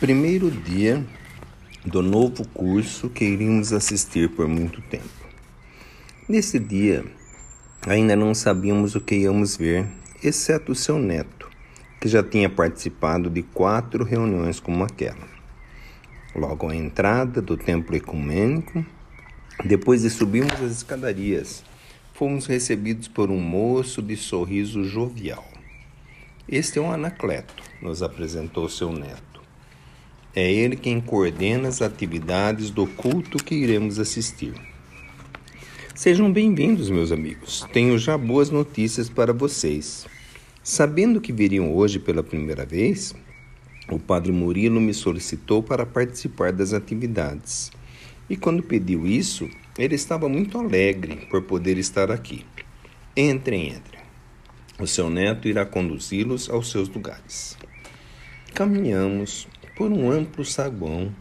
Primeiro dia do novo curso que iríamos assistir por muito tempo. Nesse dia, ainda não sabíamos o que íamos ver, exceto seu neto, que já tinha participado de quatro reuniões como aquela. Logo à entrada do templo ecumênico, depois de subirmos as escadarias, fomos recebidos por um moço de sorriso jovial. Este é um Anacleto, nos apresentou seu neto. É ele quem coordena as atividades do culto que iremos assistir. Sejam bem-vindos, meus amigos. Tenho já boas notícias para vocês. Sabendo que viriam hoje pela primeira vez, o padre Murilo me solicitou para participar das atividades. E quando pediu isso, ele estava muito alegre por poder estar aqui. Entrem, entrem. O seu neto irá conduzi-los aos seus lugares. Caminhamos por um amplo saguão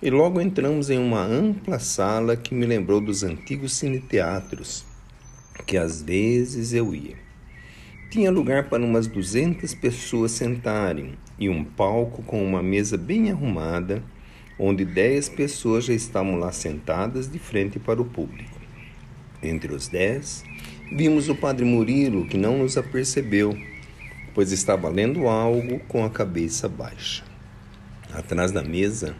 e logo entramos em uma ampla sala que me lembrou dos antigos cineteatros que às vezes eu ia. Tinha lugar para umas duzentas pessoas sentarem e um palco com uma mesa bem arrumada, onde dez pessoas já estavam lá sentadas de frente para o público. Entre os dez Vimos o padre Murilo, que não nos apercebeu, pois estava lendo algo com a cabeça baixa. Atrás da mesa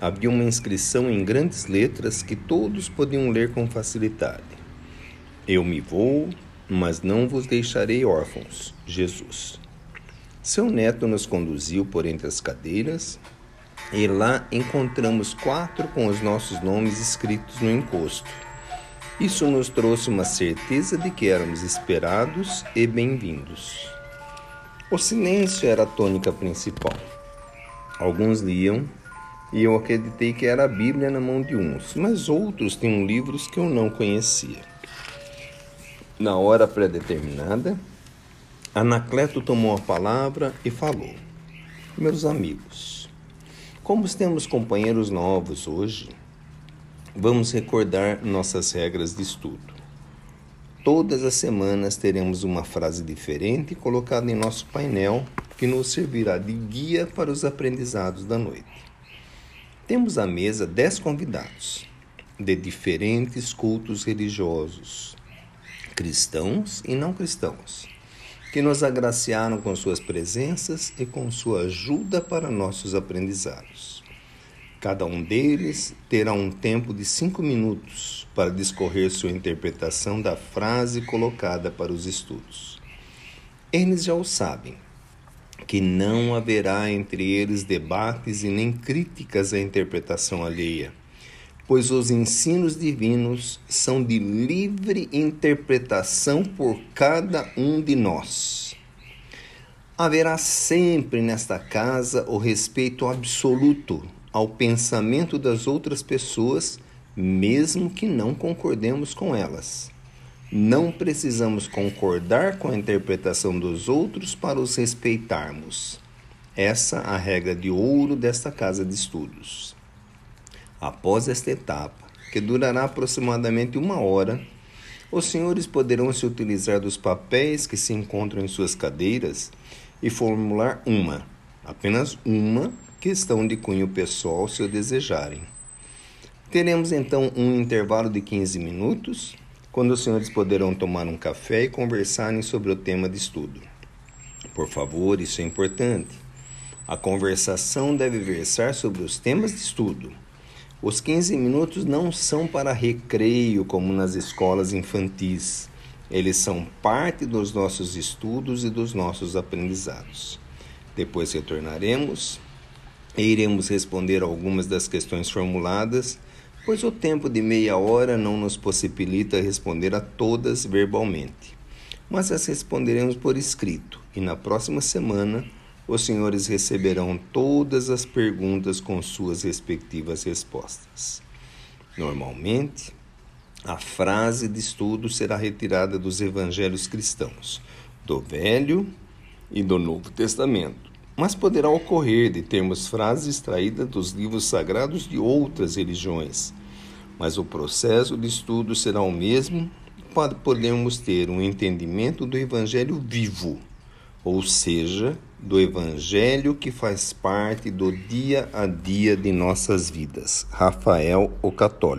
havia uma inscrição em grandes letras que todos podiam ler com facilidade. Eu me vou, mas não vos deixarei órfãos, Jesus. Seu neto nos conduziu por entre as cadeiras e lá encontramos quatro com os nossos nomes escritos no encosto. Isso nos trouxe uma certeza de que éramos esperados e bem-vindos. O silêncio era a tônica principal. Alguns liam e eu acreditei que era a Bíblia na mão de uns, mas outros tinham livros que eu não conhecia. Na hora predeterminada, Anacleto tomou a palavra e falou: Meus amigos, como temos companheiros novos hoje, Vamos recordar nossas regras de estudo. Todas as semanas teremos uma frase diferente colocada em nosso painel que nos servirá de guia para os aprendizados da noite. Temos à mesa dez convidados de diferentes cultos religiosos, cristãos e não cristãos, que nos agraciaram com suas presenças e com sua ajuda para nossos aprendizados. Cada um deles terá um tempo de cinco minutos para discorrer sua interpretação da frase colocada para os estudos. Eles já o sabem, que não haverá entre eles debates e nem críticas à interpretação alheia, pois os ensinos divinos são de livre interpretação por cada um de nós. Haverá sempre nesta casa o respeito absoluto ao pensamento das outras pessoas, mesmo que não concordemos com elas. Não precisamos concordar com a interpretação dos outros para os respeitarmos. Essa a regra de ouro desta casa de estudos. Após esta etapa, que durará aproximadamente uma hora, os senhores poderão se utilizar dos papéis que se encontram em suas cadeiras e formular uma, apenas uma questão de cunho pessoal se o desejarem. Teremos então um intervalo de 15 minutos, quando os senhores poderão tomar um café e conversarem sobre o tema de estudo. Por favor, isso é importante. A conversação deve versar sobre os temas de estudo. Os 15 minutos não são para recreio como nas escolas infantis. Eles são parte dos nossos estudos e dos nossos aprendizados. Depois retornaremos e iremos responder algumas das questões formuladas, pois o tempo de meia hora não nos possibilita responder a todas verbalmente. Mas as responderemos por escrito e na próxima semana os senhores receberão todas as perguntas com suas respectivas respostas. Normalmente, a frase de estudo será retirada dos evangelhos cristãos, do Velho e do Novo Testamento mas poderá ocorrer de termos frases extraídas dos livros sagrados de outras religiões. Mas o processo de estudo será o mesmo para podermos ter um entendimento do Evangelho vivo, ou seja, do Evangelho que faz parte do dia a dia de nossas vidas. Rafael o Católico.